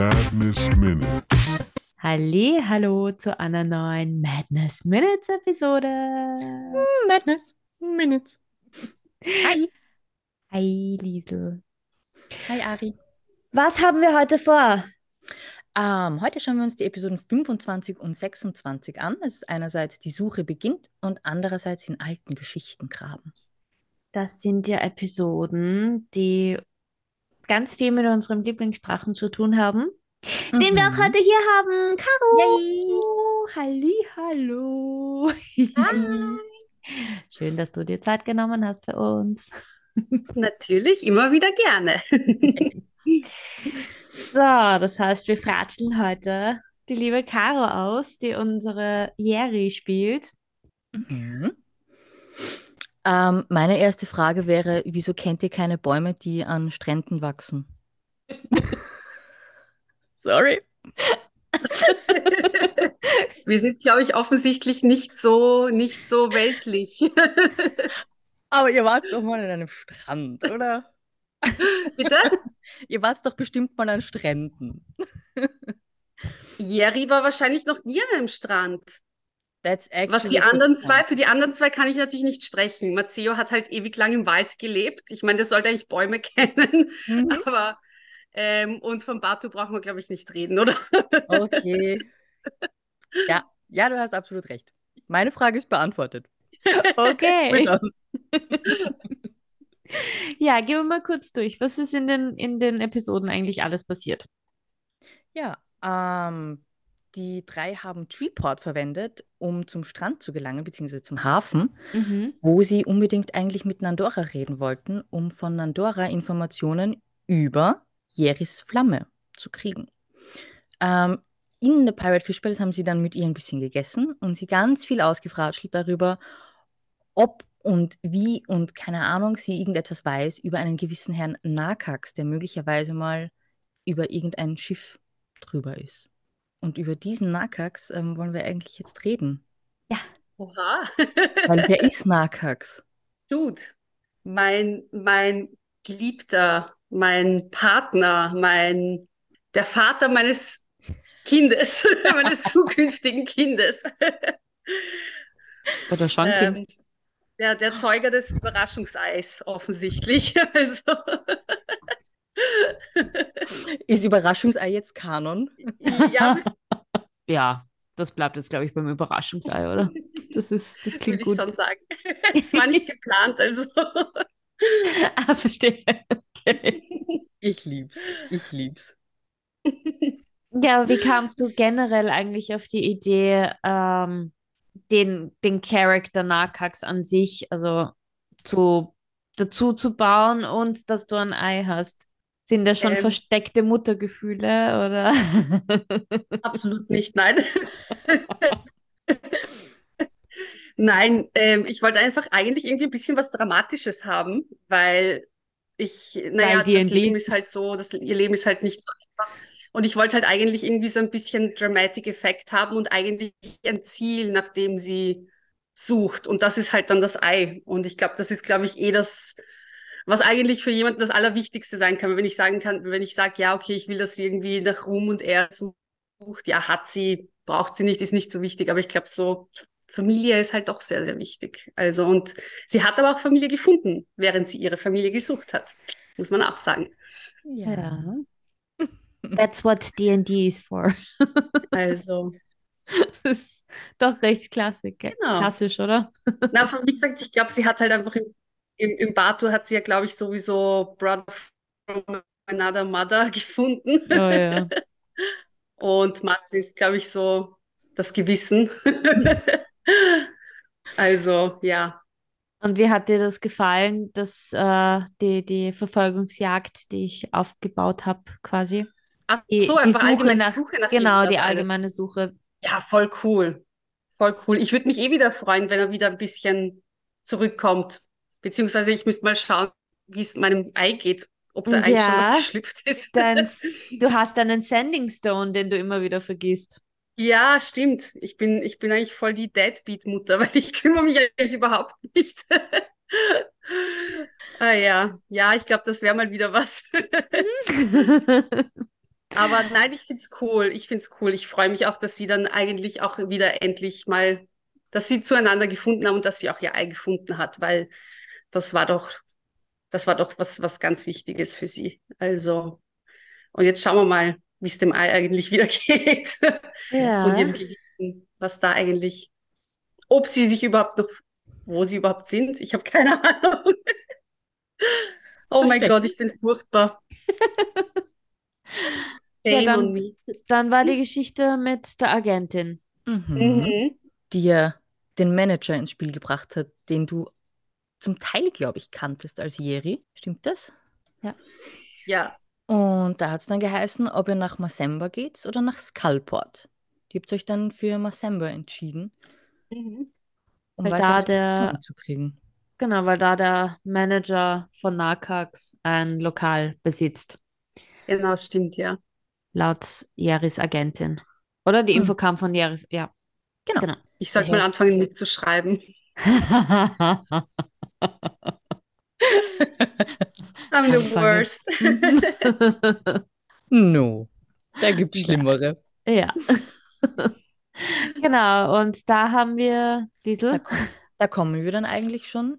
Madness Minutes. Halli, hallo zu einer neuen Madness Minutes Episode. Madness Minutes. Hi. Hi, Liesel. Hi, Ari. Was haben wir heute vor? Ähm, heute schauen wir uns die Episoden 25 und 26 an. Es ist einerseits die Suche beginnt und andererseits in alten Geschichten graben. Das sind ja Episoden, die ganz viel mit unserem Lieblingsdrachen zu tun haben, mhm. den wir auch mhm. heute hier haben. Caro! Halli, hallo! Hi. Schön, dass du dir Zeit genommen hast für uns. Natürlich, immer wieder gerne. so, das heißt, wir fratscheln heute die liebe Caro aus, die unsere Jerry spielt. Mhm. Ähm, meine erste Frage wäre, wieso kennt ihr keine Bäume, die an Stränden wachsen? Sorry. Wir sind, glaube ich, offensichtlich nicht so, nicht so weltlich. Aber ihr wart doch mal an einem Strand, oder? Bitte? Ihr wart doch bestimmt mal an Stränden. Jerry war wahrscheinlich noch nie an einem Strand. Was die anderen zwei, für die anderen zwei kann ich natürlich nicht sprechen. Matteo hat halt ewig lang im Wald gelebt. Ich meine, der sollte eigentlich Bäume kennen, mhm. aber ähm, und von Batu brauchen wir, glaube ich, nicht reden, oder? Okay. Ja, ja, du hast absolut recht. Meine Frage ist beantwortet. Okay. ja, gehen wir mal kurz durch. Was ist in den, in den Episoden eigentlich alles passiert? Ja, ähm, die drei haben Treeport verwendet, um zum Strand zu gelangen, beziehungsweise zum Hafen, mhm. wo sie unbedingt eigentlich mit Nandora reden wollten, um von Nandora Informationen über Jeris Flamme zu kriegen. Ähm, in der Pirate Fish Palace haben sie dann mit ihr ein bisschen gegessen und sie ganz viel ausgefratschelt darüber, ob und wie und keine Ahnung, sie irgendetwas weiß über einen gewissen Herrn Nakax, der möglicherweise mal über irgendein Schiff drüber ist. Und über diesen Nakax ähm, wollen wir eigentlich jetzt reden. Ja. Oha. Weil wer ist Nakax? Dude, mein, mein Geliebter, mein Partner, mein, der Vater meines Kindes, meines zukünftigen Kindes. Oder schon Kind? Ähm, der, der Zeuger des Überraschungseis, offensichtlich. Also. Ist Überraschungsei jetzt Kanon? Ja. ja, das bleibt jetzt, glaube ich, beim Überraschungsei, oder? Das ist, das klingt Würde gut. Ich schon sagen. Es war nicht geplant, also. ah, verstehe. Okay. Ich lieb's. Ich lieb's. Ja, wie kamst du generell eigentlich auf die Idee, ähm, den, den Charakter Nakax an sich, also zu, dazu zu bauen und dass du ein Ei hast? Sind da schon ähm, versteckte Muttergefühle oder? Absolut nicht, nein. nein, ähm, ich wollte einfach eigentlich irgendwie ein bisschen was Dramatisches haben, weil ich, naja, weil das Leben ist halt so, das, ihr Leben ist halt nicht so einfach. Und ich wollte halt eigentlich irgendwie so ein bisschen Dramatic Effekt haben und eigentlich ein Ziel, nach dem sie sucht. Und das ist halt dann das Ei. Und ich glaube, das ist, glaube ich, eh das, was eigentlich für jemanden das Allerwichtigste sein kann. Wenn ich sagen kann, wenn ich sage, ja, okay, ich will, dass sie irgendwie nach Ruhm und Ehre sucht, ja, hat sie, braucht sie nicht, ist nicht so wichtig. Aber ich glaube, so Familie ist halt doch sehr, sehr wichtig. Also, und sie hat aber auch Familie gefunden, während sie ihre Familie gesucht hat. Muss man auch sagen. Ja. That's what D&D is for. also. Das ist doch recht klassisch, genau. klassisch, oder? Na, wie gesagt, ich glaube, sie hat halt einfach im im, im Batu hat sie ja, glaube ich, sowieso Brother from Another Mother gefunden. Oh, ja. Und Matze ist, glaube ich, so das Gewissen. also, ja. Und wie hat dir das gefallen, dass äh, die, die Verfolgungsjagd, die ich aufgebaut habe, quasi? Ach so, die, einfach die Suche nach, Suche nach Genau, die allgemeine alles. Suche. Ja, voll cool. Voll cool. Ich würde mich eh wieder freuen, wenn er wieder ein bisschen zurückkommt. Beziehungsweise ich müsste mal schauen, wie es meinem Ei geht, ob da eigentlich schon was geschlüpft ist. Dann, du hast einen Sending Stone, den du immer wieder vergisst. Ja, stimmt. Ich bin, ich bin eigentlich voll die Deadbeat-Mutter, weil ich kümmere mich eigentlich überhaupt nicht. ah ja, ja, ich glaube, das wäre mal wieder was. Aber nein, ich finde es cool. Ich finde es cool. Ich freue mich auch, dass sie dann eigentlich auch wieder endlich mal, dass sie zueinander gefunden haben und dass sie auch ihr Ei gefunden hat, weil das war doch, das war doch was, was ganz Wichtiges für sie. Also, und jetzt schauen wir mal, wie es dem Ei eigentlich wieder geht. Ja. Und ihrem Gehirn, was da eigentlich, ob sie sich überhaupt noch, wo sie überhaupt sind. Ich habe keine Ahnung. oh mein Gott, ich bin furchtbar. ja, dann, dann, war die Geschichte mit der Agentin. Mhm. Mhm. Die ja den Manager ins Spiel gebracht hat, den du zum Teil, glaube ich, kanntest als Jeri. Stimmt das? Ja. Ja. Und da hat es dann geheißen, ob ihr nach Masemba geht oder nach Skullport. Ihr habt euch dann für Masemba entschieden. Mhm. Um weil da der zu kriegen. Genau, weil da der Manager von Narcax ein Lokal besitzt. Genau, stimmt, ja. Laut Jeris Agentin. Oder die Info hm. kam von Jeris, ja. Genau. genau. Ich sollte mal anfangen mitzuschreiben. I'm the worst. no, da gibt es Schlimmere. Ja. genau, und da haben wir Liesl. Da, da, kommen wir dann eigentlich schon.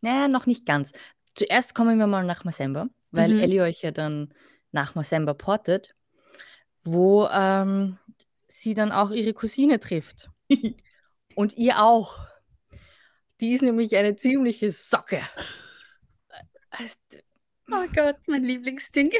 Naja, noch nicht ganz. Zuerst kommen wir mal nach Masemba, weil mhm. Ellie euch ja dann nach Masemba portet, wo ähm, sie dann auch ihre Cousine trifft. Und ihr auch. Die ist nämlich eine ziemliche Socke. Oh Gott, mein Lieblingsding.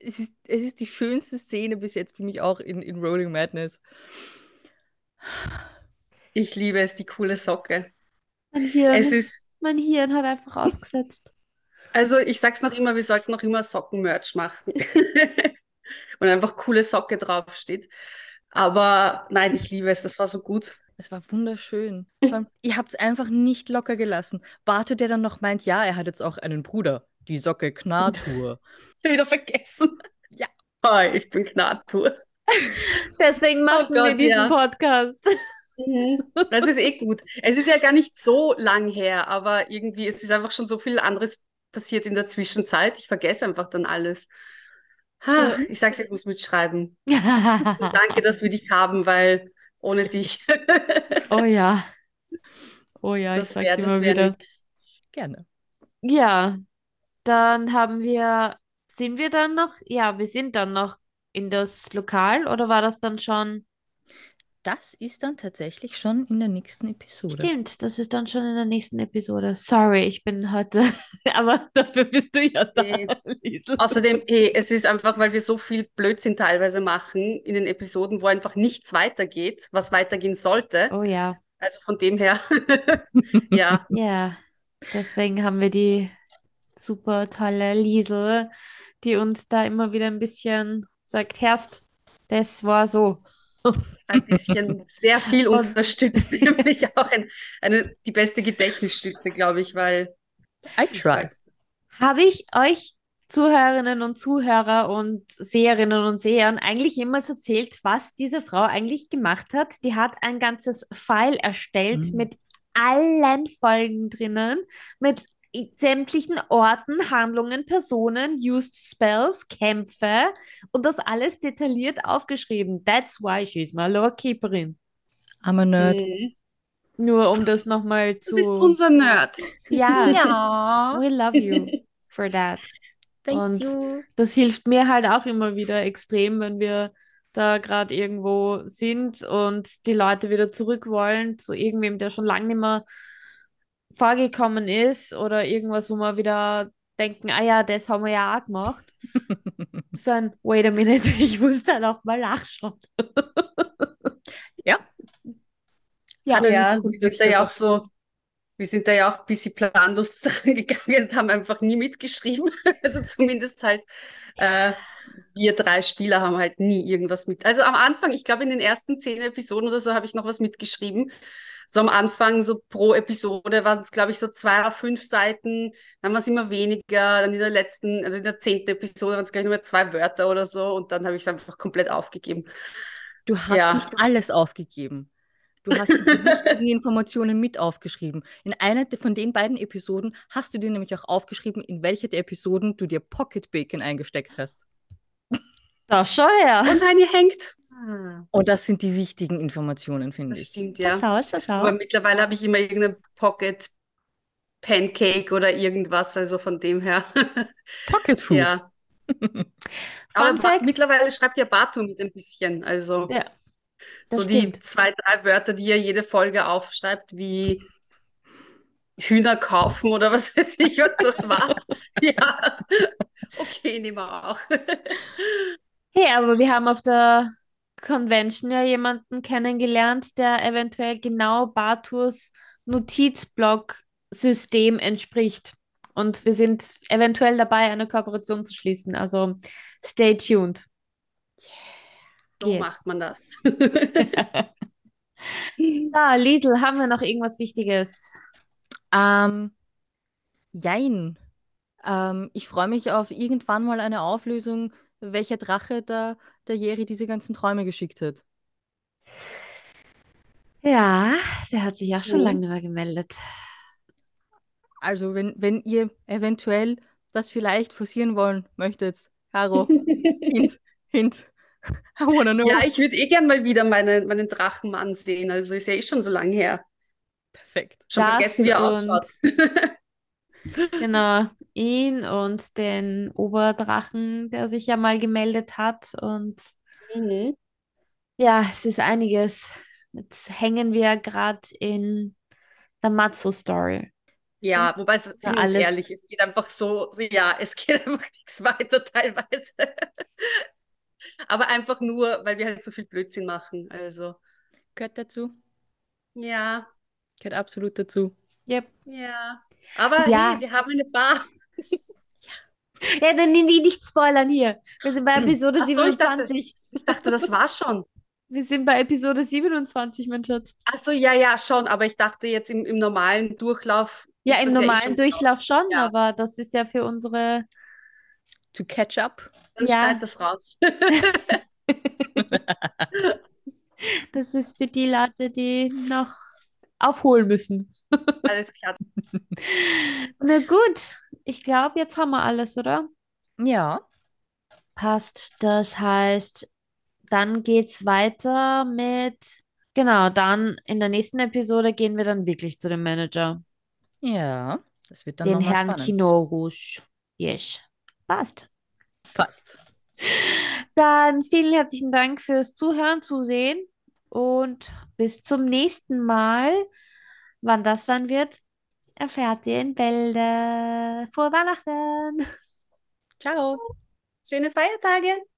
es, ist, es ist die schönste Szene bis jetzt für mich auch in, in Rolling Madness. Ich liebe es, die coole Socke. Mein Hirn, es ist, mein Hirn hat einfach ausgesetzt. Also ich sag's noch immer, wir sollten noch immer Sockenmerch machen. Und einfach coole Socke draufsteht. Aber nein, ich liebe es, das war so gut. Es war wunderschön. ihr habt es einfach nicht locker gelassen. Barto, der dann noch meint, ja, er hat jetzt auch einen Bruder. Die Socke Knatur. Hast wieder vergessen? Ja. Hi, ich bin Knatur. Deswegen machen oh Gott, wir diesen ja. Podcast. Mhm. Das ist eh gut. Es ist ja gar nicht so lang her, aber irgendwie es ist einfach schon so viel anderes passiert in der Zwischenzeit. Ich vergesse einfach dann alles. Ha, ich sag's, ich muss mitschreiben. Danke, dass wir dich haben, weil ohne dich. oh ja. Oh ja, das ich sag's wär, immer wieder. Nix. Gerne. Ja, dann haben wir, sind wir dann noch, ja, wir sind dann noch in das Lokal oder war das dann schon? Das ist dann tatsächlich schon in der nächsten Episode. Stimmt, das ist dann schon in der nächsten Episode. Sorry, ich bin heute, aber dafür bist du ja da. Hey. Außerdem, hey, es ist einfach, weil wir so viel Blödsinn teilweise machen in den Episoden, wo einfach nichts weitergeht, was weitergehen sollte. Oh ja. Also von dem her, ja. Ja, deswegen haben wir die super tolle Liesel, die uns da immer wieder ein bisschen sagt, Herst, das war so ein bisschen sehr viel unterstützt, nämlich auch ein, eine, die beste Gedächtnisstütze, glaube ich, weil I tried. Habe ich euch Zuhörerinnen und Zuhörer und Seherinnen und Sehern eigentlich jemals erzählt, was diese Frau eigentlich gemacht hat? Die hat ein ganzes File erstellt mhm. mit allen Folgen drinnen, mit sämtlichen Orten, Handlungen, Personen, Used Spells, Kämpfe und das alles detailliert aufgeschrieben. That's why she's my Lorekeeperin. I'm a Nerd. Mhm. Nur um das nochmal zu. Du bist unser Nerd. Ja. ja. We love you for that. Thank und you. das hilft mir halt auch immer wieder extrem, wenn wir da gerade irgendwo sind und die Leute wieder zurück wollen zu irgendwem, der schon lange nicht mehr vorgekommen ist oder irgendwas, wo wir wieder denken, ah ja, das haben wir ja auch gemacht. so ein, wait a minute, ich muss da noch mal nachschauen. ja. Ja, ja wir sind da ja auch so, wir sind da ja auch ein bisschen planlos gegangen und haben einfach nie mitgeschrieben. Also zumindest halt, äh, wir drei Spieler haben halt nie irgendwas mit. Also am Anfang, ich glaube in den ersten zehn Episoden oder so, habe ich noch was mitgeschrieben so am Anfang, so pro Episode waren es, glaube ich, so zwei auf fünf Seiten, dann war es immer weniger, dann in der letzten, also in der zehnten Episode waren es gleich nur zwei Wörter oder so und dann habe ich es einfach komplett aufgegeben. Du hast ja. nicht alles aufgegeben. Du hast die wichtigen Informationen mit aufgeschrieben. In einer von den beiden Episoden hast du dir nämlich auch aufgeschrieben, in welche der Episoden du dir Pocket Bacon eingesteckt hast. Das schau her. Und nein, ihr hängt. Ah. Und das sind die wichtigen Informationen, finde ich. Das stimmt, ja. schau, schau, schau. Aber mittlerweile habe ich immer irgendeine Pocket Pancake oder irgendwas, also von dem her. Pocket Food. Ja. Aber mittlerweile schreibt ja Batu mit ein bisschen, also ja, so die zwei, drei Wörter, die er jede Folge aufschreibt, wie Hühner kaufen oder was weiß ich, was das war. ja, okay, nehmen wir auch. Hey, aber wir haben auf der Convention ja jemanden kennengelernt, der eventuell genau Batus Notizblock-System entspricht. Und wir sind eventuell dabei, eine Kooperation zu schließen. Also stay tuned. So yes. macht man das. so, Liesel, haben wir noch irgendwas Wichtiges? Ähm, jein. Ähm, ich freue mich auf irgendwann mal eine Auflösung, welcher Drache da der Jeri diese ganzen Träume geschickt hat. Ja, der hat sich auch schon mhm. lange nicht mehr gemeldet. Also, wenn, wenn ihr eventuell das vielleicht forcieren wollen möchtet, Caro, hint, hint. I wanna know. Ja, ich würde eh gern mal wieder meine, meinen Drachenmann sehen. Also ist ja eh schon so lange her. Perfekt. Schon das vergessen, wie er ausschaut. genau, ihn und den Oberdrachen, der sich ja mal gemeldet hat. Und mhm. ja, es ist einiges. Jetzt hängen wir gerade in der Matzo-Story. Ja, wobei, sind wir uns ehrlich, es geht einfach so, so, ja, es geht einfach nichts weiter teilweise. Aber einfach nur, weil wir halt so viel Blödsinn machen. Also. Gehört dazu. Ja. Gehört absolut dazu. Yep. Ja. Aber ja. Hey, wir haben eine Bar. Ja. dann die nicht spoilern hier. Wir sind bei Episode Ach so, 27. Ich dachte, ich dachte, das war schon. Wir sind bei Episode 27, mein Schatz. Ach ja, ja, schon. Aber ich dachte jetzt im, im normalen Durchlauf. Ja, im normalen ja eh schon Durchlauf schon, ja. aber das ist ja für unsere. To catch up. Dann ja. schneid das raus. das ist für die Leute, die noch aufholen müssen. Alles klar. Na gut, ich glaube, jetzt haben wir alles, oder? Ja. Passt. Das heißt, dann geht's weiter mit. Genau, dann in der nächsten Episode gehen wir dann wirklich zu dem Manager. Ja, das wird dann Den Herrn spannend. Kino Rouge. Yes. Passt. Passt. Dann vielen herzlichen Dank fürs Zuhören, Zusehen und bis zum nächsten Mal. Wann das dann wird, erfährt ihr in Bälde. Frohe Weihnachten. Ciao. Schöne Feiertage.